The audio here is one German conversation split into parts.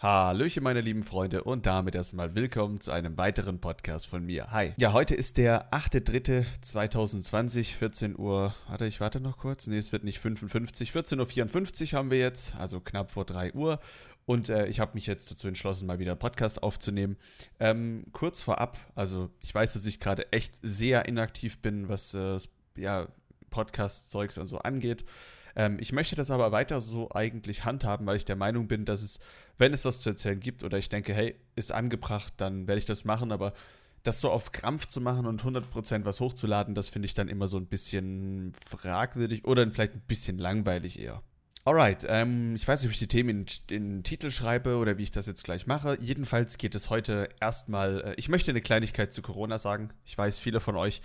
Hallöchen, meine lieben Freunde, und damit erstmal willkommen zu einem weiteren Podcast von mir. Hi. Ja, heute ist der 8.3.2020, 14 Uhr. Warte, ich warte noch kurz. Nee, es wird nicht 55. 14.54 Uhr haben wir jetzt, also knapp vor 3 Uhr. Und äh, ich habe mich jetzt dazu entschlossen, mal wieder einen Podcast aufzunehmen. Ähm, kurz vorab, also ich weiß, dass ich gerade echt sehr inaktiv bin, was äh, ja, Podcast-Zeugs und so angeht. Ähm, ich möchte das aber weiter so eigentlich handhaben, weil ich der Meinung bin, dass es, wenn es was zu erzählen gibt oder ich denke, hey, ist angebracht, dann werde ich das machen, aber das so auf Krampf zu machen und 100% was hochzuladen, das finde ich dann immer so ein bisschen fragwürdig oder vielleicht ein bisschen langweilig eher. Alright, ähm, ich weiß nicht, ob ich die Themen in, den Titel schreibe oder wie ich das jetzt gleich mache. Jedenfalls geht es heute erstmal, äh, ich möchte eine Kleinigkeit zu Corona sagen. Ich weiß, viele von euch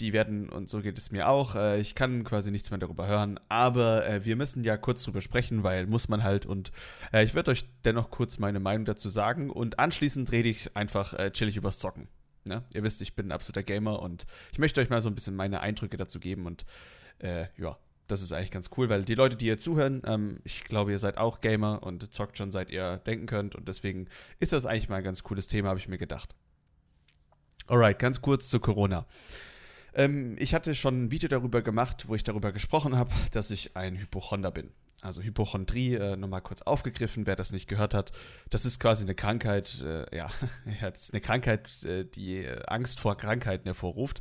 die werden, und so geht es mir auch, äh, ich kann quasi nichts mehr darüber hören, aber äh, wir müssen ja kurz drüber sprechen, weil muss man halt und äh, ich werde euch dennoch kurz meine Meinung dazu sagen und anschließend rede ich einfach äh, chillig übers Zocken. Ne? Ihr wisst, ich bin ein absoluter Gamer und ich möchte euch mal so ein bisschen meine Eindrücke dazu geben und äh, ja, das ist eigentlich ganz cool, weil die Leute, die hier zuhören, ähm, ich glaube, ihr seid auch Gamer und zockt schon seit ihr denken könnt und deswegen ist das eigentlich mal ein ganz cooles Thema, habe ich mir gedacht. Alright, ganz kurz zu Corona. Ähm, ich hatte schon ein Video darüber gemacht, wo ich darüber gesprochen habe, dass ich ein Hypochonder bin. Also Hypochondrie, äh, nochmal kurz aufgegriffen, wer das nicht gehört hat. Das ist quasi eine Krankheit, äh, ja, ja, das ist eine Krankheit, äh, die äh, Angst vor Krankheiten hervorruft.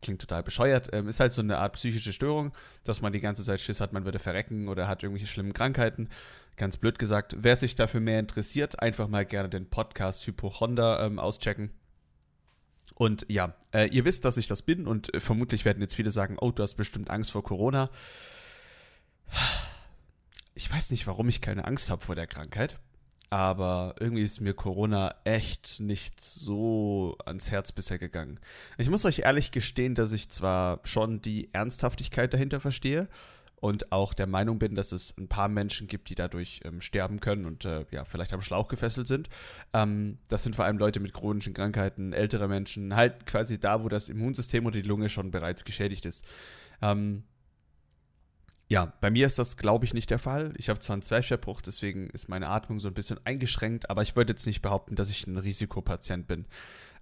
Klingt total bescheuert. Ähm, ist halt so eine Art psychische Störung, dass man die ganze Zeit Schiss hat, man würde verrecken oder hat irgendwelche schlimmen Krankheiten. Ganz blöd gesagt. Wer sich dafür mehr interessiert, einfach mal gerne den Podcast Hypochonder ähm, auschecken. Und ja, äh, ihr wisst, dass ich das bin und äh, vermutlich werden jetzt viele sagen, oh, du hast bestimmt Angst vor Corona. Ich weiß nicht, warum ich keine Angst habe vor der Krankheit, aber irgendwie ist mir Corona echt nicht so ans Herz bisher gegangen. Ich muss euch ehrlich gestehen, dass ich zwar schon die Ernsthaftigkeit dahinter verstehe, und auch der Meinung bin, dass es ein paar Menschen gibt, die dadurch ähm, sterben können und äh, ja, vielleicht am Schlauch gefesselt sind. Ähm, das sind vor allem Leute mit chronischen Krankheiten, ältere Menschen, halt quasi da, wo das Immunsystem oder die Lunge schon bereits geschädigt ist. Ähm, ja, bei mir ist das, glaube ich, nicht der Fall. Ich habe zwar einen Zwerchverbruch, deswegen ist meine Atmung so ein bisschen eingeschränkt, aber ich würde jetzt nicht behaupten, dass ich ein Risikopatient bin.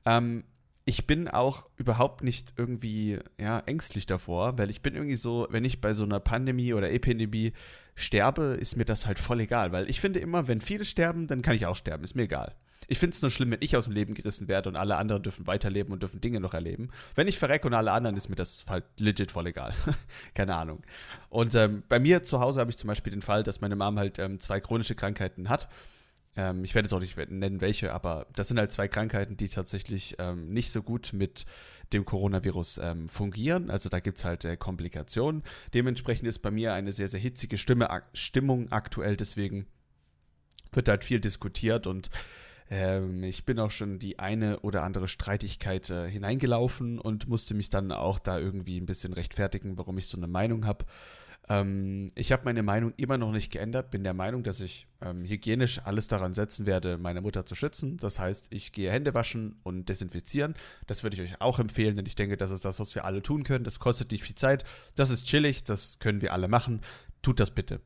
Ähm, ich bin auch überhaupt nicht irgendwie ja, ängstlich davor, weil ich bin irgendwie so, wenn ich bei so einer Pandemie oder Epidemie sterbe, ist mir das halt voll egal, weil ich finde immer, wenn viele sterben, dann kann ich auch sterben, ist mir egal. Ich finde es nur schlimm, wenn ich aus dem Leben gerissen werde und alle anderen dürfen weiterleben und dürfen Dinge noch erleben. Wenn ich verrecke und alle anderen, ist mir das halt legit voll egal. Keine Ahnung. Und ähm, bei mir zu Hause habe ich zum Beispiel den Fall, dass meine Mom halt ähm, zwei chronische Krankheiten hat ähm, ich werde jetzt auch nicht nennen, welche, aber das sind halt zwei Krankheiten, die tatsächlich ähm, nicht so gut mit dem Coronavirus ähm, fungieren. Also da gibt es halt äh, Komplikationen. Dementsprechend ist bei mir eine sehr, sehr hitzige Stimme, ak Stimmung aktuell. Deswegen wird halt viel diskutiert und ähm, ich bin auch schon die eine oder andere Streitigkeit äh, hineingelaufen und musste mich dann auch da irgendwie ein bisschen rechtfertigen, warum ich so eine Meinung habe. Ähm, ich habe meine Meinung immer noch nicht geändert, bin der Meinung, dass ich ähm, hygienisch alles daran setzen werde, meine Mutter zu schützen. Das heißt, ich gehe Hände waschen und desinfizieren. Das würde ich euch auch empfehlen, denn ich denke, das ist das, was wir alle tun können. Das kostet nicht viel Zeit. Das ist chillig, das können wir alle machen. Tut das bitte.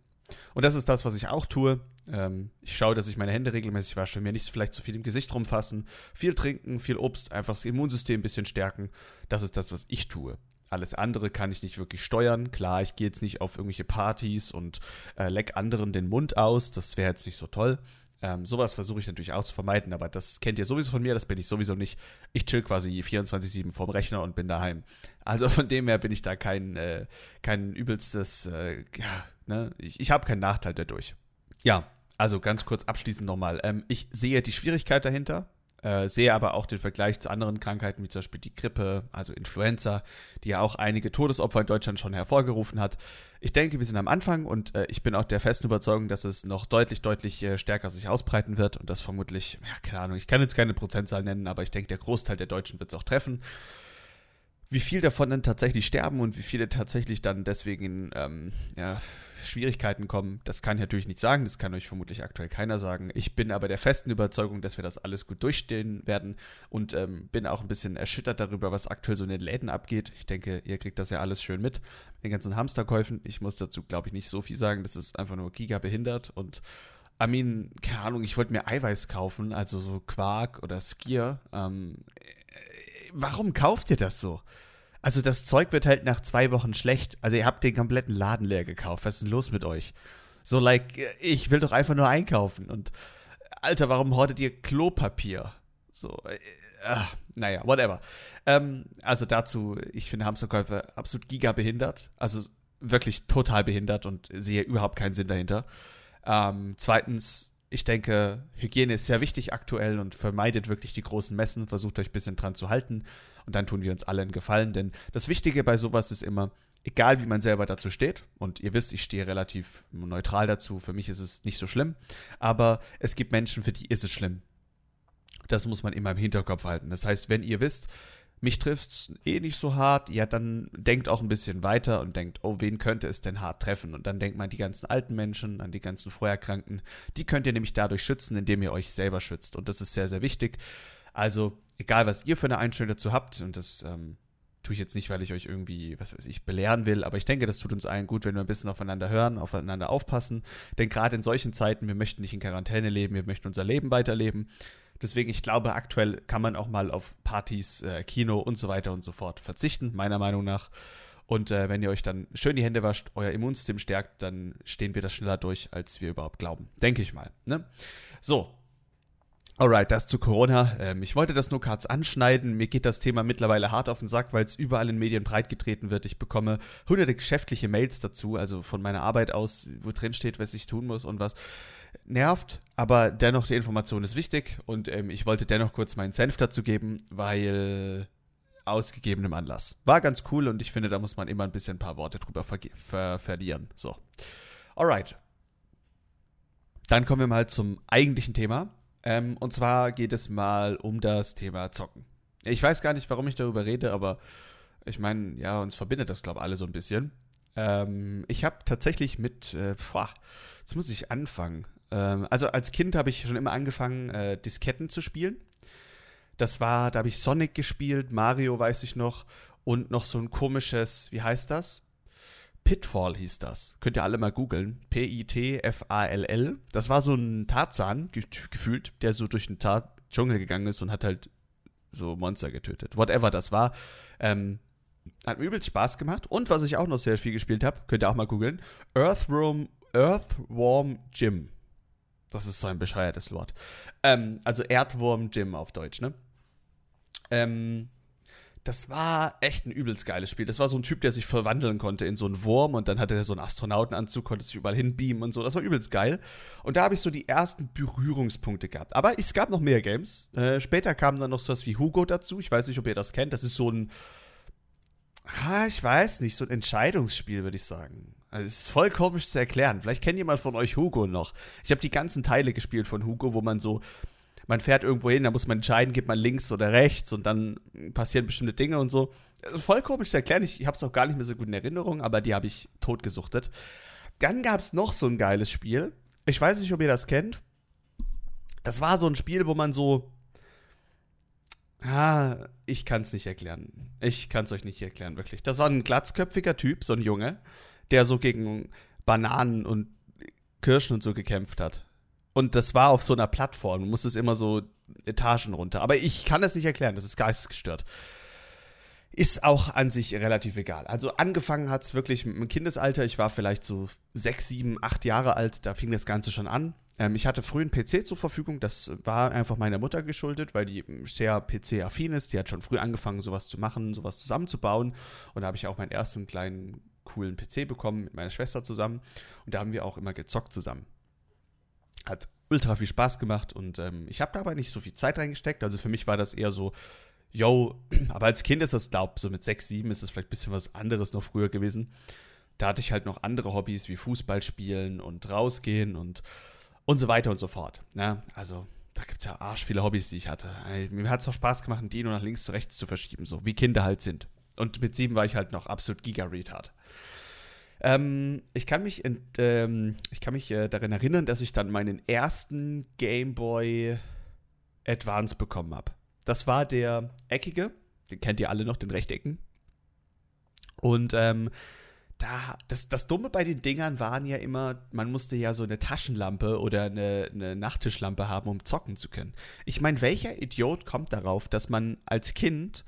Und das ist das, was ich auch tue. Ähm, ich schaue, dass ich meine Hände regelmäßig wasche, mir nicht vielleicht zu viel im Gesicht rumfassen, viel trinken, viel Obst, einfach das Immunsystem ein bisschen stärken. Das ist das, was ich tue. Alles andere kann ich nicht wirklich steuern. Klar, ich gehe jetzt nicht auf irgendwelche Partys und äh, leck anderen den Mund aus. Das wäre jetzt nicht so toll. Ähm, sowas versuche ich natürlich auch zu vermeiden, aber das kennt ihr sowieso von mir, das bin ich sowieso nicht. Ich chill quasi 24-7 vorm Rechner und bin daheim. Also von dem her bin ich da kein, äh, kein übelstes, äh, ja, ne, ich, ich habe keinen Nachteil dadurch. Ja, also ganz kurz abschließend nochmal. Ähm, ich sehe die Schwierigkeit dahinter, äh, sehe aber auch den Vergleich zu anderen Krankheiten, wie zum Beispiel die Grippe, also Influenza, die ja auch einige Todesopfer in Deutschland schon hervorgerufen hat. Ich denke, wir sind am Anfang und äh, ich bin auch der festen Überzeugung, dass es noch deutlich, deutlich äh, stärker sich ausbreiten wird und das vermutlich, ja, keine Ahnung, ich kann jetzt keine Prozentzahl nennen, aber ich denke, der Großteil der Deutschen wird es auch treffen. Wie viel davon dann tatsächlich sterben und wie viele tatsächlich dann deswegen ähm, ja, Schwierigkeiten kommen, das kann ich natürlich nicht sagen. Das kann euch vermutlich aktuell keiner sagen. Ich bin aber der festen Überzeugung, dass wir das alles gut durchstehen werden und ähm, bin auch ein bisschen erschüttert darüber, was aktuell so in den Läden abgeht. Ich denke, ihr kriegt das ja alles schön mit. Den ganzen Hamsterkäufen. Ich muss dazu, glaube ich, nicht so viel sagen. Das ist einfach nur gigabehindert und I mean, keine Ahnung, ich wollte mir Eiweiß kaufen, also so Quark oder Skier. Ähm, warum kauft ihr das so? Also das Zeug wird halt nach zwei Wochen schlecht. Also ihr habt den kompletten Laden leer gekauft. Was ist denn los mit euch? So, like, ich will doch einfach nur einkaufen. Und, Alter, warum hortet ihr Klopapier? So, äh, äh, naja, whatever. Ähm, also dazu, ich finde Hamsterkäufe absolut gigabehindert. Also wirklich total behindert und sehe überhaupt keinen Sinn dahinter. Ähm, zweitens, ich denke, Hygiene ist sehr wichtig aktuell und vermeidet wirklich die großen Messen, versucht euch ein bisschen dran zu halten und dann tun wir uns alle einen Gefallen, denn das Wichtige bei sowas ist immer, egal wie man selber dazu steht, und ihr wisst, ich stehe relativ neutral dazu, für mich ist es nicht so schlimm, aber es gibt Menschen, für die ist es schlimm. Das muss man immer im Hinterkopf halten. Das heißt, wenn ihr wisst, mich trifft es eh nicht so hart, ja, dann denkt auch ein bisschen weiter und denkt, oh, wen könnte es denn hart treffen? Und dann denkt man an die ganzen alten Menschen, an die ganzen Vorerkrankten. Die könnt ihr nämlich dadurch schützen, indem ihr euch selber schützt. Und das ist sehr, sehr wichtig. Also, egal was ihr für eine Einstellung dazu habt, und das ähm, tue ich jetzt nicht, weil ich euch irgendwie, was weiß ich, belehren will, aber ich denke, das tut uns allen gut, wenn wir ein bisschen aufeinander hören, aufeinander aufpassen. Denn gerade in solchen Zeiten, wir möchten nicht in Quarantäne leben, wir möchten unser Leben weiterleben. Deswegen, ich glaube, aktuell kann man auch mal auf Partys, äh, Kino und so weiter und so fort verzichten, meiner Meinung nach. Und äh, wenn ihr euch dann schön die Hände wascht, euer Immunsystem stärkt, dann stehen wir das schneller durch, als wir überhaupt glauben. Denke ich mal. Ne? So. Alright, das zu Corona. Ähm, ich wollte das nur kurz anschneiden. Mir geht das Thema mittlerweile hart auf den Sack, weil es überall in Medien breitgetreten wird. Ich bekomme hunderte geschäftliche Mails dazu, also von meiner Arbeit aus, wo drin steht, was ich tun muss und was nervt, aber dennoch die Information ist wichtig und ähm, ich wollte dennoch kurz meinen Senf dazu geben, weil ausgegebenem Anlass. War ganz cool und ich finde, da muss man immer ein bisschen ein paar Worte drüber ver ver verlieren. So. Alright. Dann kommen wir mal zum eigentlichen Thema. Ähm, und zwar geht es mal um das Thema Zocken. Ich weiß gar nicht, warum ich darüber rede, aber ich meine, ja, uns verbindet das, glaube ich, alle so ein bisschen. Ähm, ich habe tatsächlich mit, äh, boah, jetzt muss ich anfangen. Ähm, also als Kind habe ich schon immer angefangen, äh, Disketten zu spielen. Das war, da habe ich Sonic gespielt, Mario weiß ich noch und noch so ein komisches, wie heißt das? Pitfall hieß das. Könnt ihr alle mal googeln. P-I-T-F-A-L-L. Das war so ein Tarzan, ge gefühlt, der so durch den Tar Dschungel gegangen ist und hat halt so Monster getötet. Whatever das war. Ähm, hat mir übelst Spaß gemacht. Und was ich auch noch sehr viel gespielt habe, könnt ihr auch mal googeln. Earthworm, Earthworm Jim. Das ist so ein bescheuertes Wort. Ähm, also Erdwurm Jim auf Deutsch, ne? Ähm, das war echt ein übelst geiles Spiel. Das war so ein Typ, der sich verwandeln konnte in so einen Wurm und dann hatte er so einen Astronautenanzug, konnte sich überall hinbeamen und so. Das war übelst geil. Und da habe ich so die ersten Berührungspunkte gehabt. Aber es gab noch mehr Games. Äh, später kam dann noch sowas wie Hugo dazu. Ich weiß nicht, ob ihr das kennt. Das ist so ein, ah, ich weiß nicht, so ein Entscheidungsspiel, würde ich sagen. Also es ist voll komisch zu erklären. Vielleicht kennt jemand von euch Hugo noch. Ich habe die ganzen Teile gespielt von Hugo, wo man so, man fährt irgendwo hin, da muss man entscheiden, geht man links oder rechts und dann passieren bestimmte Dinge und so. Also voll komisch zu erklären. Ich, ich habe es auch gar nicht mehr so gut in Erinnerung, aber die habe ich totgesuchtet. Dann gab es noch so ein geiles Spiel. Ich weiß nicht, ob ihr das kennt. Das war so ein Spiel, wo man so. Ah, ich kann es nicht erklären. Ich kann es euch nicht erklären, wirklich. Das war ein glatzköpfiger Typ, so ein Junge der so gegen Bananen und Kirschen und so gekämpft hat. Und das war auf so einer Plattform. Du musstest immer so Etagen runter. Aber ich kann das nicht erklären, das ist geistesgestört. Ist auch an sich relativ egal. Also angefangen hat es wirklich mit dem Kindesalter. Ich war vielleicht so sechs, sieben, acht Jahre alt. Da fing das Ganze schon an. Ähm, ich hatte früh einen PC zur Verfügung. Das war einfach meiner Mutter geschuldet, weil die sehr PC-affin ist. Die hat schon früh angefangen, sowas zu machen, sowas zusammenzubauen. Und da habe ich auch meinen ersten kleinen coolen PC bekommen mit meiner Schwester zusammen. Und da haben wir auch immer gezockt zusammen. Hat ultra viel Spaß gemacht und ähm, ich habe dabei nicht so viel Zeit reingesteckt. Also für mich war das eher so, yo, aber als Kind ist das, glaub, so mit 6, 7 ist das vielleicht ein bisschen was anderes noch früher gewesen. Da hatte ich halt noch andere Hobbys wie Fußball spielen und rausgehen und, und so weiter und so fort. Ne? also da gibt es ja arsch viele Hobbys, die ich hatte. Mir hat es auch Spaß gemacht, ein Dino nach links zu rechts zu verschieben, so wie Kinder halt sind. Und mit sieben war ich halt noch absolut giga-retard. Ähm, ich kann mich, ent, ähm, ich kann mich äh, daran erinnern, dass ich dann meinen ersten Game Boy Advance bekommen habe. Das war der eckige, den kennt ihr alle noch, den Rechtecken. Und ähm, da, das, das Dumme bei den Dingern waren ja immer, man musste ja so eine Taschenlampe oder eine, eine Nachttischlampe haben, um zocken zu können. Ich meine, welcher Idiot kommt darauf, dass man als Kind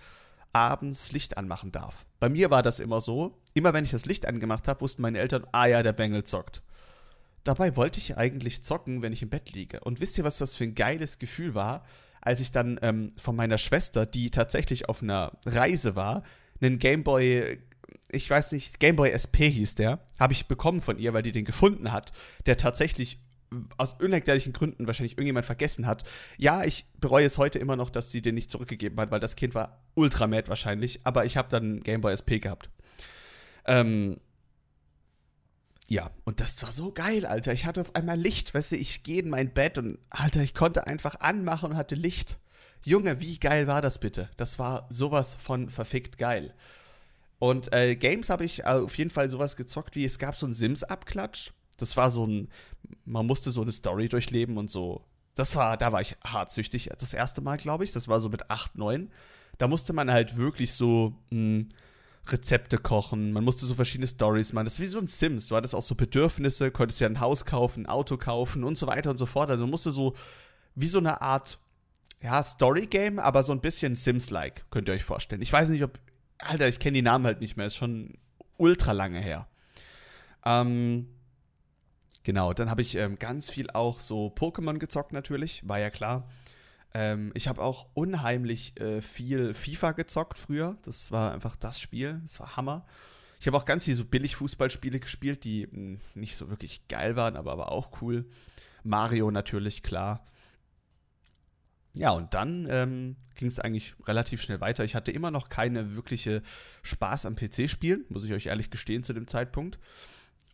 abends Licht anmachen darf? Bei mir war das immer so, immer wenn ich das Licht angemacht habe, wussten meine Eltern, ah ja, der Bengel zockt. Dabei wollte ich eigentlich zocken, wenn ich im Bett liege. Und wisst ihr, was das für ein geiles Gefühl war, als ich dann ähm, von meiner Schwester, die tatsächlich auf einer Reise war, einen Gameboy ich weiß nicht, Gameboy SP hieß der, habe ich bekommen von ihr, weil die den gefunden hat, der tatsächlich aus unerklärlichen Gründen wahrscheinlich irgendjemand vergessen hat. Ja, ich bereue es heute immer noch, dass sie den nicht zurückgegeben hat, weil das Kind war ultra mad wahrscheinlich, aber ich habe dann Gameboy SP gehabt. Ähm, ja, und das war so geil, Alter. Ich hatte auf einmal Licht, weißt du, ich gehe in mein Bett und, Alter, ich konnte einfach anmachen und hatte Licht. Junge, wie geil war das bitte? Das war sowas von verfickt geil. Und äh, Games habe ich auf jeden Fall sowas gezockt wie, es gab so einen Sims-Abklatsch. Das war so ein, man musste so eine Story durchleben und so. Das war, da war ich hartsüchtig das erste Mal, glaube ich. Das war so mit 8, 9. Da musste man halt wirklich so mh, hm, Rezepte kochen, man musste so verschiedene Stories machen. Das ist wie so ein Sims. Du hattest auch so Bedürfnisse, konntest ja ein Haus kaufen, ein Auto kaufen und so weiter und so fort. Also musste so wie so eine Art ja, Story-Game, aber so ein bisschen Sims-like, könnt ihr euch vorstellen. Ich weiß nicht, ob Alter, ich kenne die Namen halt nicht mehr, ist schon ultra lange her. Ähm, genau, dann habe ich ähm, ganz viel auch so Pokémon gezockt natürlich, war ja klar. Ähm, ich habe auch unheimlich äh, viel FIFA gezockt früher. Das war einfach das Spiel, das war Hammer. Ich habe auch ganz viele so billig Fußballspiele gespielt, die mh, hm, nicht so wirklich geil waren, aber, aber auch cool. Mario natürlich, klar. Ja, und dann ähm, ging es eigentlich relativ schnell weiter. Ich hatte immer noch keine wirkliche Spaß am PC-Spielen, muss ich euch ehrlich gestehen zu dem Zeitpunkt.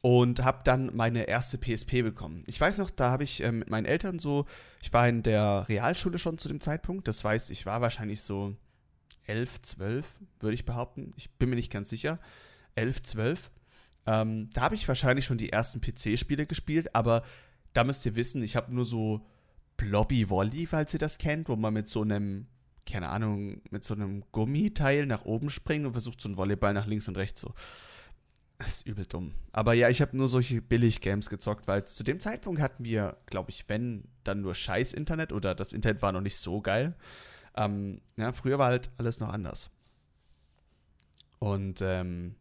Und habe dann meine erste PSP bekommen. Ich weiß noch, da habe ich ähm, mit meinen Eltern so, ich war in der Realschule schon zu dem Zeitpunkt. Das heißt, ich war wahrscheinlich so elf, zwölf, würde ich behaupten. Ich bin mir nicht ganz sicher. Elf, zwölf. Ähm, da habe ich wahrscheinlich schon die ersten PC-Spiele gespielt, aber da müsst ihr wissen, ich habe nur so Blobby Volley, falls ihr das kennt, wo man mit so einem, keine Ahnung, mit so einem Gummiteil nach oben springt und versucht so einen Volleyball nach links und rechts so. Das ist übel dumm. Aber ja, ich habe nur solche Billig-Games gezockt, weil zu dem Zeitpunkt hatten wir, glaube ich, wenn, dann nur scheiß Internet oder das Internet war noch nicht so geil. Ähm, ja, früher war halt alles noch anders. Und ähm,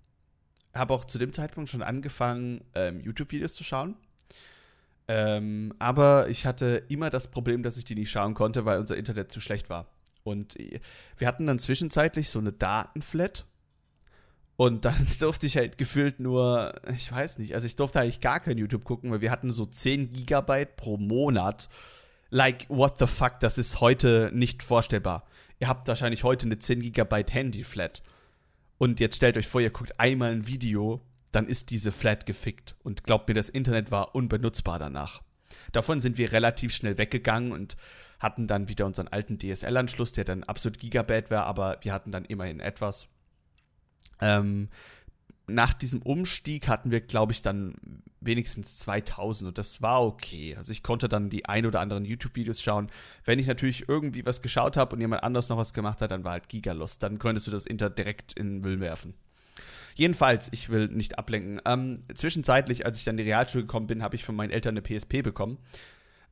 habe auch zu dem Zeitpunkt schon angefangen, ähm, YouTube-Videos zu schauen. Ähm, aber ich hatte immer das Problem, dass ich die nicht schauen konnte, weil unser Internet zu schlecht war. Und wir hatten dann zwischenzeitlich so eine Datenflat. Und dann durfte ich halt gefühlt nur, ich weiß nicht, also ich durfte eigentlich gar kein YouTube gucken, weil wir hatten so 10 Gigabyte pro Monat. Like, what the fuck, das ist heute nicht vorstellbar. Ihr habt wahrscheinlich heute eine 10 Gigabyte Handy-Flat. Und jetzt stellt euch vor, ihr guckt einmal ein Video dann ist diese Flat gefickt. Und glaubt mir, das Internet war unbenutzbar danach. Davon sind wir relativ schnell weggegangen und hatten dann wieder unseren alten DSL-Anschluss, der dann absolut Gigabit war, aber wir hatten dann immerhin etwas. Ähm, nach diesem Umstieg hatten wir, glaube ich, dann wenigstens 2000 und das war okay. Also ich konnte dann die ein oder anderen YouTube-Videos schauen. Wenn ich natürlich irgendwie was geschaut habe und jemand anders noch was gemacht hat, dann war halt Gigalust. Dann könntest du das Internet direkt in den Müll werfen. Jedenfalls, ich will nicht ablenken. Ähm, zwischenzeitlich, als ich dann in die Realschule gekommen bin, habe ich von meinen Eltern eine PSP bekommen.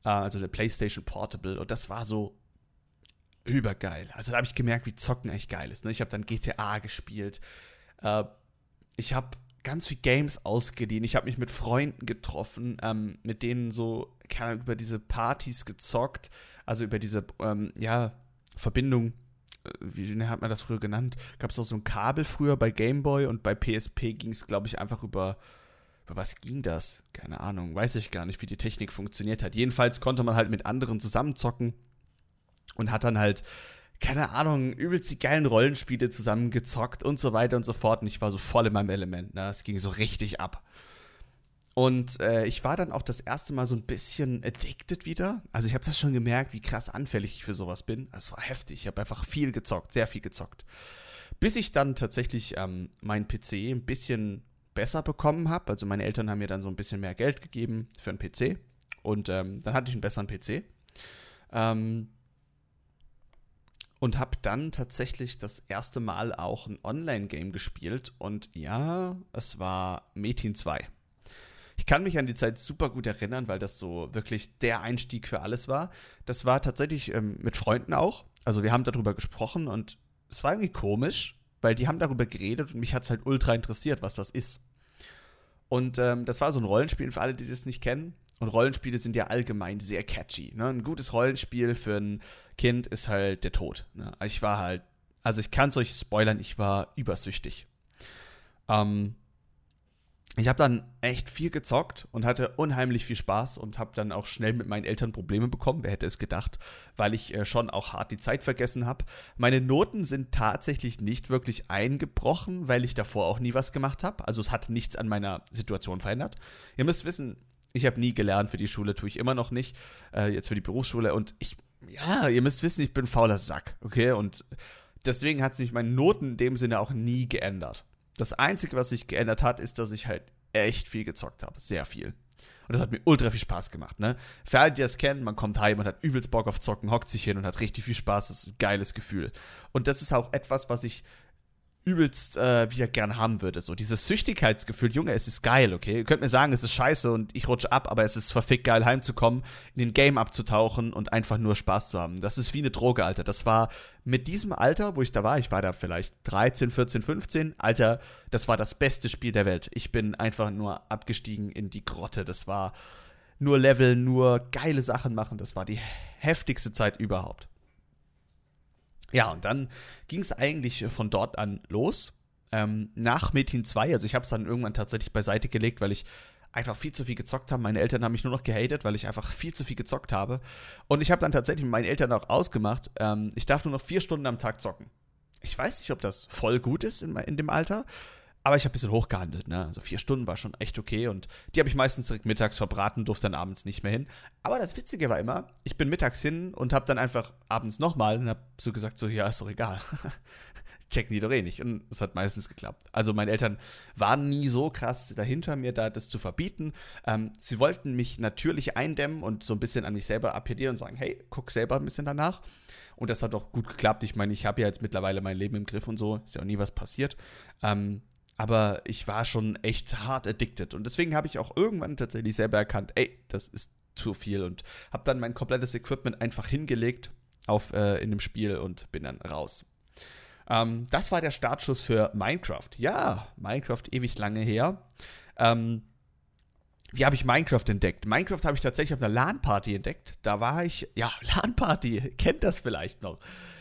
Äh, also eine PlayStation Portable. Und das war so übergeil. Also da habe ich gemerkt, wie Zocken echt geil ist. Ne? Ich habe dann GTA gespielt. Äh, ich habe ganz viel Games ausgeliehen. Ich habe mich mit Freunden getroffen, ähm, mit denen so keine über diese Partys gezockt. Also über diese, ähm, ja, Verbindung wie hat man das früher genannt? Gab es auch so ein Kabel früher bei Gameboy und bei PSP ging es, glaube ich, einfach über, über was ging das? Keine Ahnung, weiß ich gar nicht, wie die Technik funktioniert hat. Jedenfalls konnte man halt mit anderen zusammenzocken und hat dann halt, keine Ahnung, übelst die geilen Rollenspiele zusammengezockt und so weiter und so fort. Und ich war so voll in meinem Element. Ne? Es ging so richtig ab. Und äh, ich war dann auch das erste Mal so ein bisschen addicted wieder. Also ich habe das schon gemerkt, wie krass anfällig ich für sowas bin. Es war heftig. Ich habe einfach viel gezockt, sehr viel gezockt. Bis ich dann tatsächlich ähm, meinen PC ein bisschen besser bekommen habe. Also meine Eltern haben mir dann so ein bisschen mehr Geld gegeben für einen PC. Und ähm, dann hatte ich einen besseren PC. Ähm, und habe dann tatsächlich das erste Mal auch ein Online-Game gespielt. Und ja, es war Metin 2. Ich kann mich an die Zeit super gut erinnern, weil das so wirklich der Einstieg für alles war. Das war tatsächlich ähm, mit Freunden auch. Also wir haben darüber gesprochen und es war irgendwie komisch, weil die haben darüber geredet und mich hat es halt ultra interessiert, was das ist. Und ähm, das war so ein Rollenspiel für alle, die das nicht kennen. Und Rollenspiele sind ja allgemein sehr catchy. Ne? Ein gutes Rollenspiel für ein Kind ist halt der Tod. Ne? Ich war halt, also ich kann es euch spoilern, ich war übersüchtig. Ähm, ich habe dann echt viel gezockt und hatte unheimlich viel Spaß und habe dann auch schnell mit meinen Eltern Probleme bekommen. Wer hätte es gedacht, weil ich äh, schon auch hart die Zeit vergessen habe. Meine Noten sind tatsächlich nicht wirklich eingebrochen, weil ich davor auch nie was gemacht habe. Also es hat nichts an meiner Situation verändert. Ihr müsst wissen, ich habe nie gelernt für die Schule, tue ich immer noch nicht. Äh, jetzt für die Berufsschule und ich, ja, ihr müsst wissen, ich bin fauler Sack, okay? Und deswegen hat sich meine Noten in dem Sinne auch nie geändert. Das Einzige, was sich geändert hat, ist, dass ich halt echt viel gezockt habe. Sehr viel. Und das hat mir ultra viel Spaß gemacht, ne? Für alle, die das kennen, man kommt heim und hat übelst Bock auf Zocken, hockt sich hin und hat richtig viel Spaß. Das ist ein geiles Gefühl. Und das ist auch etwas, was ich übelst äh, wieder gern haben würde. So dieses Süchtigkeitsgefühl, Junge, es ist geil, okay? Ihr könnt mir sagen, es ist scheiße und ich rutsche ab, aber es ist verfickt geil, heimzukommen, in den Game abzutauchen und einfach nur Spaß zu haben. Das ist wie eine Droge, Alter. Das war mit diesem Alter, wo ich da war, ich war da vielleicht 13, 14, 15, Alter, das war das beste Spiel der Welt. Ich bin einfach nur abgestiegen in die Grotte. Das war nur Level, nur geile Sachen machen. Das war die heftigste Zeit überhaupt. Ja, und dann ging es eigentlich von dort an los. Ähm, nach Metin 2, also ich habe es dann irgendwann tatsächlich beiseite gelegt, weil ich einfach viel zu viel gezockt habe. Meine Eltern haben mich nur noch gehatet, weil ich einfach viel zu viel gezockt habe. Und ich habe dann tatsächlich mit meinen Eltern auch ausgemacht, ähm, ich darf nur noch vier Stunden am Tag zocken. Ich weiß nicht, ob das voll gut ist in, in dem Alter, aber ich habe ein bisschen hochgehandelt, ne? Also vier Stunden war schon echt okay und die habe ich meistens direkt mittags verbraten, durfte dann abends nicht mehr hin. Aber das Witzige war immer, ich bin mittags hin und habe dann einfach abends nochmal und habe so gesagt, so, ja, ist doch egal. Checken die doch eh nicht. Und es hat meistens geklappt. Also meine Eltern waren nie so krass dahinter, mir da das zu verbieten. Ähm, sie wollten mich natürlich eindämmen und so ein bisschen an mich selber appellieren und sagen, hey, guck selber ein bisschen danach. Und das hat auch gut geklappt. Ich meine, ich habe ja jetzt mittlerweile mein Leben im Griff und so. Ist ja auch nie was passiert. Ähm, aber ich war schon echt hart addicted. Und deswegen habe ich auch irgendwann tatsächlich selber erkannt, ey, das ist zu viel. Und habe dann mein komplettes Equipment einfach hingelegt auf, äh, in dem Spiel und bin dann raus. Ähm, das war der Startschuss für Minecraft. Ja, Minecraft ewig lange her. Ähm, wie habe ich Minecraft entdeckt? Minecraft habe ich tatsächlich auf einer LAN-Party entdeckt. Da war ich, ja, LAN-Party, kennt das vielleicht noch.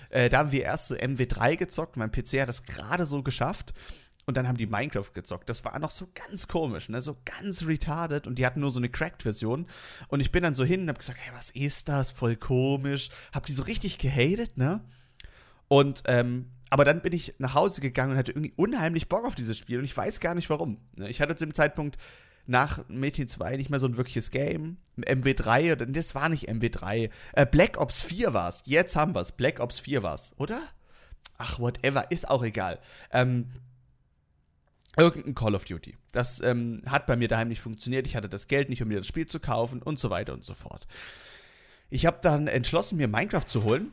Äh, da haben wir erst so MW3 gezockt. Mein PC hat das gerade so geschafft und dann haben die Minecraft gezockt. Das war noch so ganz komisch, ne? so ganz retarded und die hatten nur so eine Cracked-Version. Und ich bin dann so hin und hab gesagt, hey, was ist das? Voll komisch. Hab die so richtig gehatet, ne? Und, ähm, aber dann bin ich nach Hause gegangen und hatte irgendwie unheimlich Bock auf dieses Spiel und ich weiß gar nicht warum. Ne? Ich hatte zu dem Zeitpunkt nach Metin 2 nicht mehr so ein wirkliches Game. MW3, oder das war nicht MW3. Äh, Black Ops 4 war's. Jetzt haben wir's. Black Ops 4 war's, oder? Ach, whatever, ist auch egal. Ähm, Irgendein Call of Duty. Das ähm, hat bei mir daheim nicht funktioniert. Ich hatte das Geld nicht, um mir das Spiel zu kaufen und so weiter und so fort. Ich habe dann entschlossen, mir Minecraft zu holen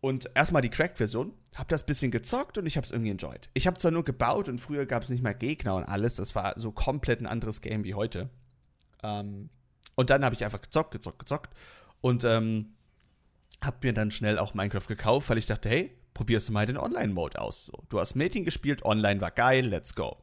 und erstmal die Cracked-Version. Habe das bisschen gezockt und ich habe es irgendwie enjoyed. Ich habe zwar nur gebaut und früher gab es nicht mehr Gegner und alles. Das war so komplett ein anderes Game wie heute. Ähm, und dann habe ich einfach gezockt, gezockt, gezockt und ähm, habe mir dann schnell auch Minecraft gekauft, weil ich dachte, hey, probierst du mal den Online-Mode aus. So, du hast Meeting gespielt, online war geil, let's go.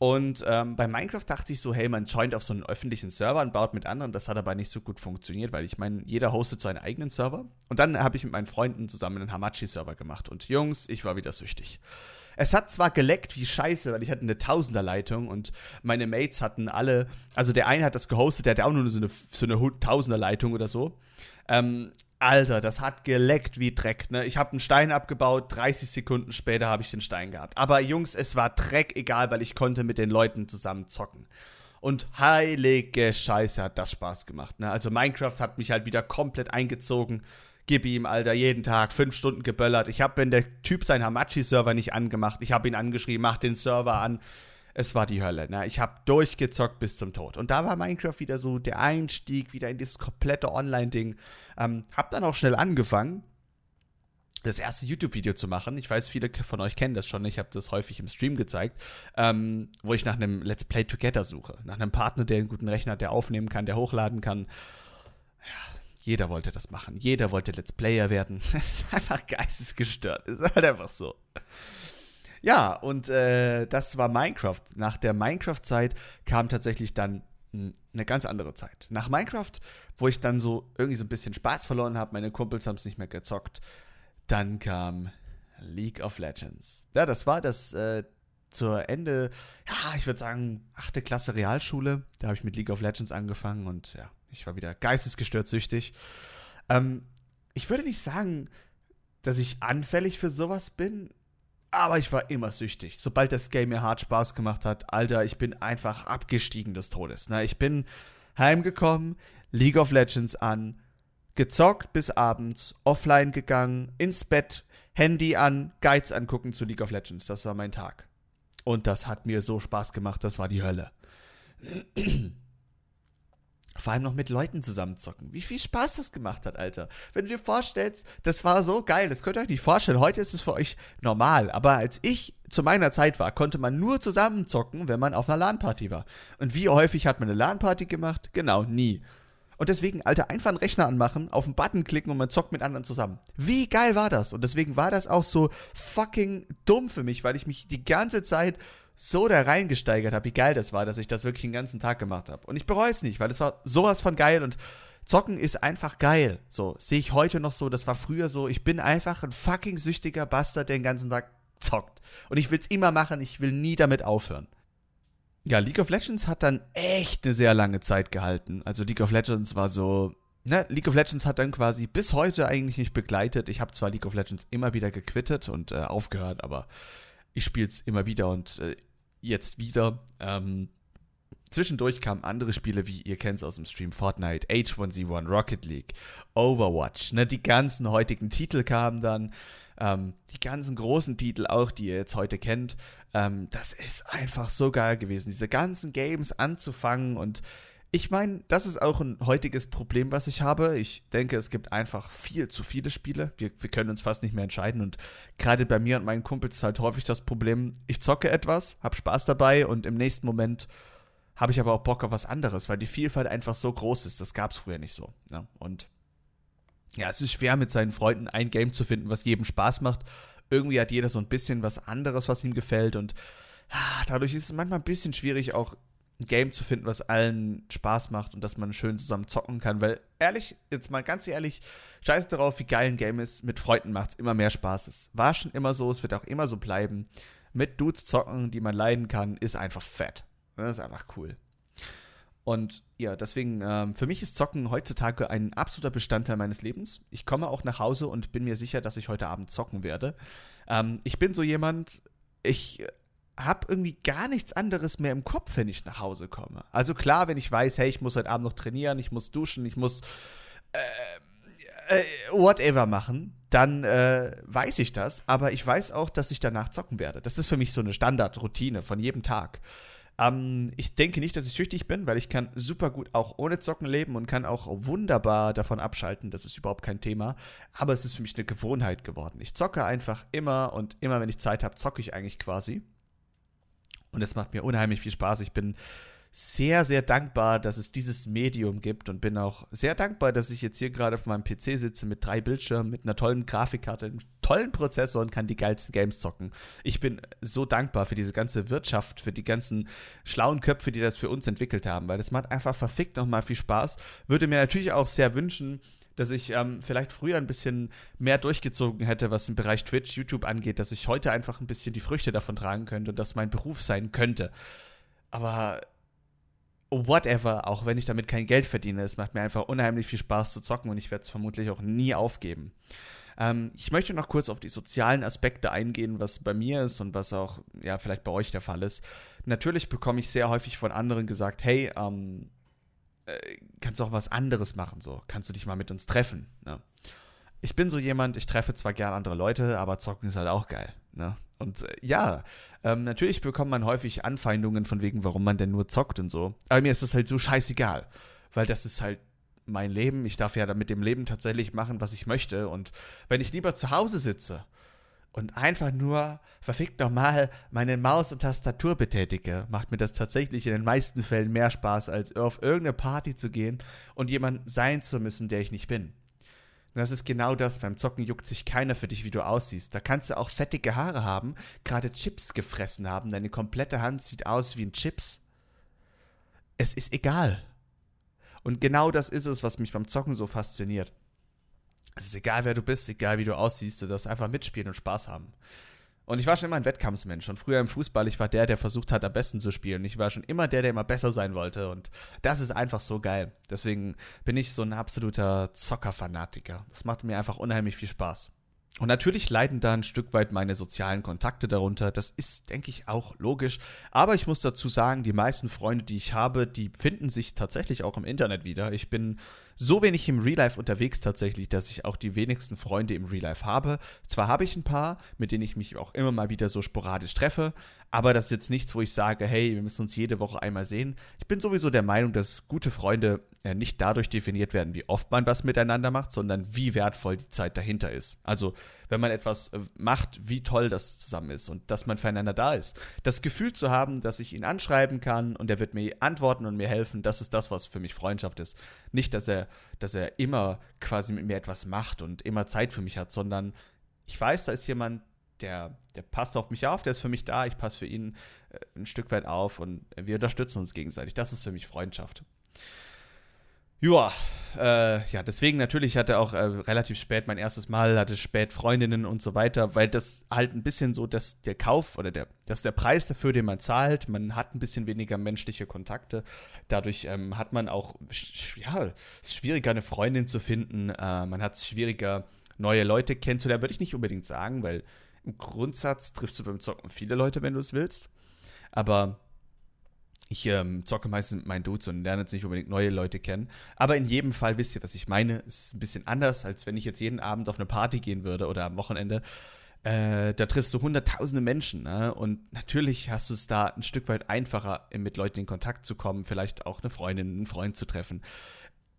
Und ähm, bei Minecraft dachte ich so, hey, man joint auf so einen öffentlichen Server und baut mit anderen. Das hat aber nicht so gut funktioniert, weil ich meine, jeder hostet seinen eigenen Server. Und dann habe ich mit meinen Freunden zusammen einen Hamachi-Server gemacht. Und Jungs, ich war wieder süchtig. Es hat zwar geleckt wie scheiße, weil ich hatte eine Tausenderleitung und meine Mates hatten alle, also der eine hat das gehostet, der hatte auch nur so eine, so eine Tausenderleitung oder so. Ähm, Alter, das hat geleckt wie Dreck. Ne? Ich habe einen Stein abgebaut, 30 Sekunden später habe ich den Stein gehabt. Aber Jungs, es war Dreck egal, weil ich konnte mit den Leuten zusammen zocken. Und heilige Scheiße hat das Spaß gemacht. Ne? Also Minecraft hat mich halt wieder komplett eingezogen. Gib ihm, Alter, jeden Tag fünf Stunden geböllert. Ich habe, wenn der Typ seinen Hamachi-Server nicht angemacht, ich habe ihn angeschrieben, mach den Server an es war die Hölle. Ne? Ich habe durchgezockt bis zum Tod. Und da war Minecraft wieder so der Einstieg, wieder in dieses komplette Online-Ding. Ähm, hab dann auch schnell angefangen. das erste YouTube-Video zu machen. Ich weiß, viele von euch kennen das schon. Ich habe das häufig im Stream gezeigt, ähm, wo ich nach einem Let's Play Together suche. Nach einem Partner, der einen guten Rechner hat, der aufnehmen kann, der hochladen kann. Ja, jeder wollte das machen. Jeder wollte Let's Player werden. Das ist einfach geistesgestört. Das ist halt einfach so. Ja, und äh, das war Minecraft. Nach der Minecraft-Zeit kam tatsächlich dann eine ganz andere Zeit. Nach Minecraft, wo ich dann so irgendwie so ein bisschen Spaß verloren habe, meine Kumpels haben es nicht mehr gezockt, dann kam League of Legends. Ja, das war das äh, zur Ende, ja, ich würde sagen, achte Klasse Realschule. Da habe ich mit League of Legends angefangen und ja, ich war wieder geistesgestört süchtig. Ähm, ich würde nicht sagen, dass ich anfällig für sowas bin, aber ich war immer süchtig. Sobald das Game mir hart Spaß gemacht hat, Alter, ich bin einfach abgestiegen des Todes. Ne? Ich bin heimgekommen, League of Legends an, gezockt bis abends, offline gegangen, ins Bett, Handy an, Guides angucken zu League of Legends. Das war mein Tag. Und das hat mir so Spaß gemacht, das war die Hölle. Vor allem noch mit Leuten zusammenzocken. Wie viel Spaß das gemacht hat, Alter. Wenn du dir vorstellst, das war so geil. Das könnt ihr euch nicht vorstellen. Heute ist es für euch normal. Aber als ich zu meiner Zeit war, konnte man nur zusammenzocken, wenn man auf einer LAN-Party war. Und wie häufig hat man eine LAN-Party gemacht? Genau, nie. Und deswegen, Alter, einfach einen Rechner anmachen, auf den Button klicken und man zockt mit anderen zusammen. Wie geil war das? Und deswegen war das auch so fucking dumm für mich, weil ich mich die ganze Zeit so da reingesteigert habe, wie geil das war, dass ich das wirklich den ganzen Tag gemacht habe. Und ich bereue es nicht, weil es war sowas von geil und Zocken ist einfach geil. So, sehe ich heute noch so, das war früher so. Ich bin einfach ein fucking süchtiger Bastard, der den ganzen Tag zockt. Und ich will es immer machen, ich will nie damit aufhören. Ja, League of Legends hat dann echt eine sehr lange Zeit gehalten. Also League of Legends war so, ne, League of Legends hat dann quasi bis heute eigentlich nicht begleitet. Ich habe zwar League of Legends immer wieder gequittet und äh, aufgehört, aber ich spiele es immer wieder und äh, jetzt wieder. Ähm, zwischendurch kamen andere Spiele, wie ihr kennt es aus dem Stream, Fortnite, H1Z1, Rocket League, Overwatch. Ne, die ganzen heutigen Titel kamen dann. Ähm, die ganzen großen Titel auch, die ihr jetzt heute kennt. Ähm, das ist einfach so geil gewesen, diese ganzen Games anzufangen und ich meine, das ist auch ein heutiges Problem, was ich habe. Ich denke, es gibt einfach viel zu viele Spiele. Wir, wir können uns fast nicht mehr entscheiden. Und gerade bei mir und meinen Kumpels ist halt häufig das Problem, ich zocke etwas, habe Spaß dabei und im nächsten Moment habe ich aber auch Bock auf was anderes, weil die Vielfalt einfach so groß ist. Das gab es früher nicht so. Ne? Und ja, es ist schwer mit seinen Freunden ein Game zu finden, was jedem Spaß macht. Irgendwie hat jeder so ein bisschen was anderes, was ihm gefällt und ah, dadurch ist es manchmal ein bisschen schwierig, auch ein Game zu finden, was allen Spaß macht und dass man schön zusammen zocken kann, weil ehrlich, jetzt mal ganz ehrlich, scheiß darauf, wie geil ein Game ist, mit Freunden macht es immer mehr Spaß. Es war schon immer so, es wird auch immer so bleiben. Mit Dudes zocken, die man leiden kann, ist einfach fett. Das ist einfach cool. Und ja, deswegen, ähm, für mich ist Zocken heutzutage ein absoluter Bestandteil meines Lebens. Ich komme auch nach Hause und bin mir sicher, dass ich heute Abend zocken werde. Ähm, ich bin so jemand, ich habe irgendwie gar nichts anderes mehr im Kopf, wenn ich nach Hause komme. Also klar, wenn ich weiß, hey, ich muss heute Abend noch trainieren, ich muss duschen, ich muss äh, äh, whatever machen, dann äh, weiß ich das. Aber ich weiß auch, dass ich danach zocken werde. Das ist für mich so eine Standardroutine von jedem Tag. Ähm, ich denke nicht, dass ich süchtig bin, weil ich kann super gut auch ohne Zocken leben und kann auch wunderbar davon abschalten. Das ist überhaupt kein Thema. Aber es ist für mich eine Gewohnheit geworden. Ich zocke einfach immer und immer, wenn ich Zeit habe, zocke ich eigentlich quasi. Und es macht mir unheimlich viel Spaß. Ich bin sehr, sehr dankbar, dass es dieses Medium gibt und bin auch sehr dankbar, dass ich jetzt hier gerade auf meinem PC sitze mit drei Bildschirmen, mit einer tollen Grafikkarte, einem tollen Prozessor und kann die geilsten Games zocken. Ich bin so dankbar für diese ganze Wirtschaft, für die ganzen schlauen Köpfe, die das für uns entwickelt haben, weil das macht einfach verfickt nochmal viel Spaß. Würde mir natürlich auch sehr wünschen, dass ich ähm, vielleicht früher ein bisschen mehr durchgezogen hätte, was im Bereich Twitch, YouTube angeht, dass ich heute einfach ein bisschen die Früchte davon tragen könnte und das mein Beruf sein könnte. Aber whatever, auch wenn ich damit kein Geld verdiene. Es macht mir einfach unheimlich viel Spaß zu zocken und ich werde es vermutlich auch nie aufgeben. Ähm, ich möchte noch kurz auf die sozialen Aspekte eingehen, was bei mir ist und was auch, ja, vielleicht bei euch der Fall ist. Natürlich bekomme ich sehr häufig von anderen gesagt, hey, ähm, äh, kannst du auch was anderes machen, so, kannst du dich mal mit uns treffen, ne? Ich bin so jemand, ich treffe zwar gern andere Leute, aber zocken ist halt auch geil, ne? Und äh, ja, ähm, natürlich bekommt man häufig Anfeindungen von wegen, warum man denn nur zockt und so. Aber mir ist das halt so scheißegal. Weil das ist halt mein Leben. Ich darf ja mit dem Leben tatsächlich machen, was ich möchte. Und wenn ich lieber zu Hause sitze und einfach nur verfickt nochmal meine Maus und Tastatur betätige, macht mir das tatsächlich in den meisten Fällen mehr Spaß, als auf irgendeine Party zu gehen und jemand sein zu müssen, der ich nicht bin. Und das ist genau das. Beim Zocken juckt sich keiner für dich, wie du aussiehst. Da kannst du auch fettige Haare haben, gerade Chips gefressen haben. Deine komplette Hand sieht aus wie ein Chips. Es ist egal. Und genau das ist es, was mich beim Zocken so fasziniert. Es ist egal, wer du bist, egal wie du aussiehst, du darfst einfach mitspielen und Spaß haben. Und ich war schon immer ein Wettkampfsmensch. Und früher im Fußball, ich war der, der versucht hat, am besten zu spielen. Ich war schon immer der, der immer besser sein wollte. Und das ist einfach so geil. Deswegen bin ich so ein absoluter Zockerfanatiker. Das macht mir einfach unheimlich viel Spaß. Und natürlich leiden da ein Stück weit meine sozialen Kontakte darunter. Das ist, denke ich, auch logisch. Aber ich muss dazu sagen, die meisten Freunde, die ich habe, die finden sich tatsächlich auch im Internet wieder. Ich bin so wenig im Real Life unterwegs tatsächlich, dass ich auch die wenigsten Freunde im Real Life habe. Zwar habe ich ein paar, mit denen ich mich auch immer mal wieder so sporadisch treffe, aber das ist jetzt nichts, wo ich sage, hey, wir müssen uns jede Woche einmal sehen. Ich bin sowieso der Meinung, dass gute Freunde äh, nicht dadurch definiert werden, wie oft man was miteinander macht, sondern wie wertvoll die Zeit dahinter ist. Also, wenn man etwas äh, macht, wie toll das zusammen ist und dass man füreinander da ist. Das Gefühl zu haben, dass ich ihn anschreiben kann und er wird mir antworten und mir helfen, das ist das, was für mich Freundschaft ist. Nicht, dass er, dass er immer quasi mit mir etwas macht und immer Zeit für mich hat, sondern ich weiß, da ist jemand, der, der passt auf mich auf, der ist für mich da, ich passe für ihn äh, ein Stück weit auf und wir unterstützen uns gegenseitig. Das ist für mich Freundschaft. Joa, äh, ja, deswegen natürlich hatte auch äh, relativ spät mein erstes Mal, hatte spät Freundinnen und so weiter, weil das halt ein bisschen so, dass der Kauf oder der, dass der Preis dafür, den man zahlt, man hat ein bisschen weniger menschliche Kontakte. Dadurch ähm, hat man auch, ja, es ist schwieriger, eine Freundin zu finden. Äh, man hat es schwieriger, neue Leute kennenzulernen, würde ich nicht unbedingt sagen, weil im Grundsatz triffst du beim Zocken viele Leute, wenn du es willst. Aber ich ähm, zocke meistens mit meinen Dudes und lerne jetzt nicht unbedingt neue Leute kennen. Aber in jedem Fall wisst ihr, was ich meine. Es ist ein bisschen anders, als wenn ich jetzt jeden Abend auf eine Party gehen würde oder am Wochenende. Äh, da triffst du hunderttausende Menschen. Ne? Und natürlich hast du es da ein Stück weit einfacher, mit Leuten in Kontakt zu kommen, vielleicht auch eine Freundin, einen Freund zu treffen.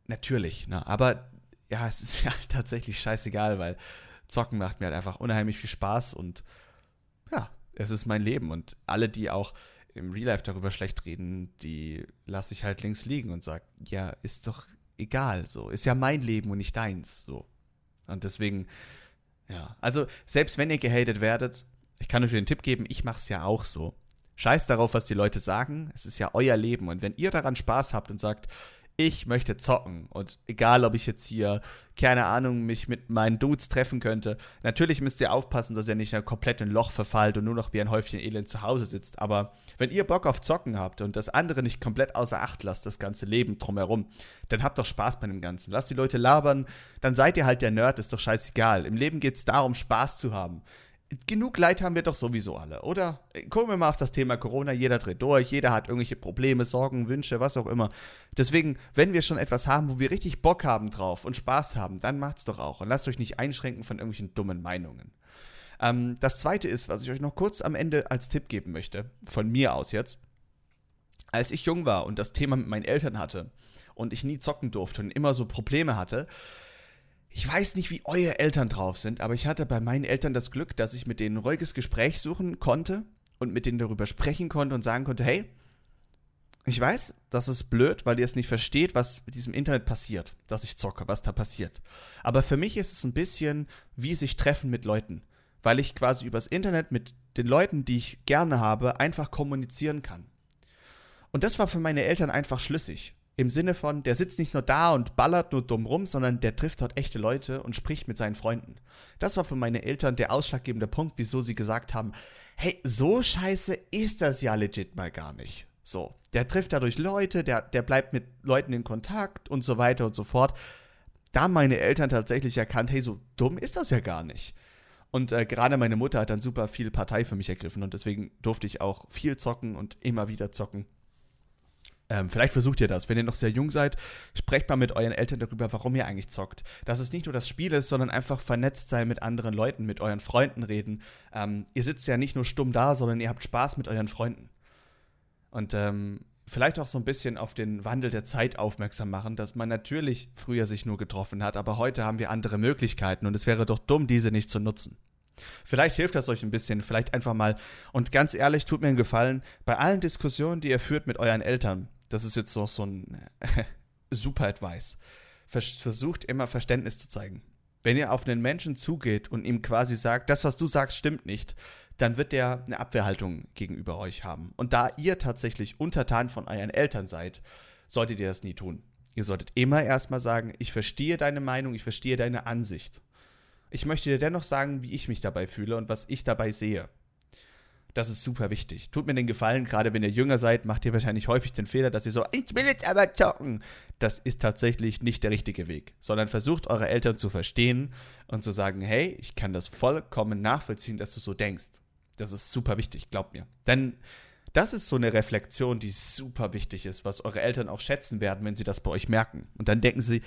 Natürlich. Ne? Aber ja, es ist ja tatsächlich scheißegal, weil Zocken macht mir halt einfach unheimlich viel Spaß und ja, es ist mein Leben. Und alle, die auch im Real Life darüber schlecht reden, die lasse ich halt links liegen und sage, ja, ist doch egal, so. Ist ja mein Leben und nicht deins, so. Und deswegen, ja. Also, selbst wenn ihr gehatet werdet, ich kann euch den Tipp geben, ich mache es ja auch so. Scheiß darauf, was die Leute sagen. Es ist ja euer Leben. Und wenn ihr daran Spaß habt und sagt, ich möchte zocken. Und egal, ob ich jetzt hier, keine Ahnung, mich mit meinen Dudes treffen könnte. Natürlich müsst ihr aufpassen, dass ihr nicht komplett in ein Loch verfallt und nur noch wie ein Häufchen Elend zu Hause sitzt. Aber wenn ihr Bock auf Zocken habt und das andere nicht komplett außer Acht lasst, das ganze Leben drumherum, dann habt doch Spaß bei dem Ganzen. Lasst die Leute labern, dann seid ihr halt der Nerd, ist doch scheißegal. Im Leben geht es darum, Spaß zu haben genug Leid haben wir doch sowieso alle, oder? Gucken wir mal auf das Thema Corona. Jeder dreht durch, jeder hat irgendwelche Probleme, Sorgen, Wünsche, was auch immer. Deswegen, wenn wir schon etwas haben, wo wir richtig Bock haben drauf und Spaß haben, dann macht's doch auch. Und lasst euch nicht einschränken von irgendwelchen dummen Meinungen. Ähm, das zweite ist, was ich euch noch kurz am Ende als Tipp geben möchte, von mir aus jetzt. Als ich jung war und das Thema mit meinen Eltern hatte und ich nie zocken durfte und immer so Probleme hatte, ich weiß nicht, wie eure Eltern drauf sind, aber ich hatte bei meinen Eltern das Glück, dass ich mit denen ein ruhiges Gespräch suchen konnte und mit denen darüber sprechen konnte und sagen konnte, hey, ich weiß, das ist blöd, weil ihr es nicht versteht, was mit diesem Internet passiert, dass ich zocke, was da passiert. Aber für mich ist es ein bisschen wie sich treffen mit Leuten, weil ich quasi übers Internet mit den Leuten, die ich gerne habe, einfach kommunizieren kann. Und das war für meine Eltern einfach schlüssig. Im Sinne von, der sitzt nicht nur da und ballert nur dumm rum, sondern der trifft dort echte Leute und spricht mit seinen Freunden. Das war für meine Eltern der ausschlaggebende Punkt, wieso sie gesagt haben, hey, so scheiße ist das ja legit mal gar nicht. So, der trifft dadurch Leute, der, der bleibt mit Leuten in Kontakt und so weiter und so fort. Da haben meine Eltern tatsächlich erkannt, hey, so dumm ist das ja gar nicht. Und äh, gerade meine Mutter hat dann super viel Partei für mich ergriffen und deswegen durfte ich auch viel zocken und immer wieder zocken. Ähm, vielleicht versucht ihr das. Wenn ihr noch sehr jung seid, sprecht mal mit euren Eltern darüber, warum ihr eigentlich zockt. Dass es nicht nur das Spiel ist, sondern einfach vernetzt sein mit anderen Leuten, mit euren Freunden reden. Ähm, ihr sitzt ja nicht nur stumm da, sondern ihr habt Spaß mit euren Freunden. Und ähm, vielleicht auch so ein bisschen auf den Wandel der Zeit aufmerksam machen, dass man natürlich früher sich nur getroffen hat, aber heute haben wir andere Möglichkeiten und es wäre doch dumm, diese nicht zu nutzen. Vielleicht hilft das euch ein bisschen, vielleicht einfach mal. Und ganz ehrlich, tut mir einen Gefallen, bei allen Diskussionen, die ihr führt mit euren Eltern, das ist jetzt noch so ein super Advice, versucht immer Verständnis zu zeigen. Wenn ihr auf einen Menschen zugeht und ihm quasi sagt, das, was du sagst, stimmt nicht, dann wird der eine Abwehrhaltung gegenüber euch haben. Und da ihr tatsächlich untertan von euren Eltern seid, solltet ihr das nie tun. Ihr solltet immer erstmal sagen, ich verstehe deine Meinung, ich verstehe deine Ansicht. Ich möchte dir dennoch sagen, wie ich mich dabei fühle und was ich dabei sehe. Das ist super wichtig. Tut mir den Gefallen, gerade wenn ihr jünger seid, macht ihr wahrscheinlich häufig den Fehler, dass ihr so, ich will jetzt aber zocken. Das ist tatsächlich nicht der richtige Weg, sondern versucht eure Eltern zu verstehen und zu sagen, hey, ich kann das vollkommen nachvollziehen, dass du so denkst. Das ist super wichtig, glaubt mir. Denn das ist so eine Reflexion, die super wichtig ist, was eure Eltern auch schätzen werden, wenn sie das bei euch merken. Und dann denken sie,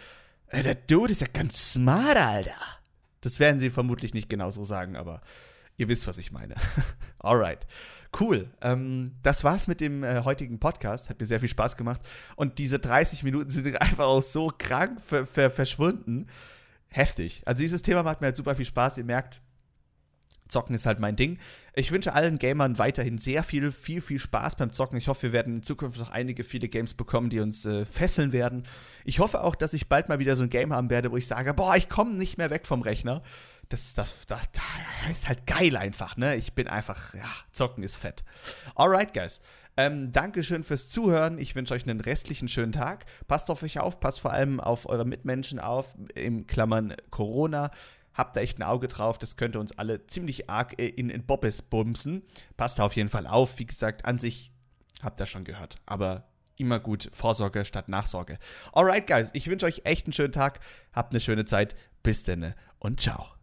äh, der Dude ist ja ganz smart, Alter. Das werden sie vermutlich nicht genauso sagen, aber ihr wisst, was ich meine. Alright. Cool. Ähm, das war's mit dem äh, heutigen Podcast. Hat mir sehr viel Spaß gemacht. Und diese 30 Minuten sind einfach auch so krank ver ver verschwunden. Heftig. Also dieses Thema macht mir halt super viel Spaß. Ihr merkt, Zocken ist halt mein Ding. Ich wünsche allen Gamern weiterhin sehr viel, viel, viel Spaß beim Zocken. Ich hoffe, wir werden in Zukunft noch einige, viele Games bekommen, die uns äh, fesseln werden. Ich hoffe auch, dass ich bald mal wieder so ein Game haben werde, wo ich sage, boah, ich komme nicht mehr weg vom Rechner. Das, das, das, das ist halt geil einfach, ne? Ich bin einfach, ja, Zocken ist fett. Alright, guys. Ähm, Dankeschön fürs Zuhören. Ich wünsche euch einen restlichen schönen Tag. Passt auf euch auf, passt vor allem auf eure Mitmenschen auf, im Klammern Corona. Habt da echt ein Auge drauf, das könnte uns alle ziemlich arg in, in Bobbes bumsen. Passt da auf jeden Fall auf. Wie gesagt, an sich habt ihr schon gehört. Aber immer gut Vorsorge statt Nachsorge. Alright, guys, ich wünsche euch echt einen schönen Tag. Habt eine schöne Zeit. Bis denn und ciao.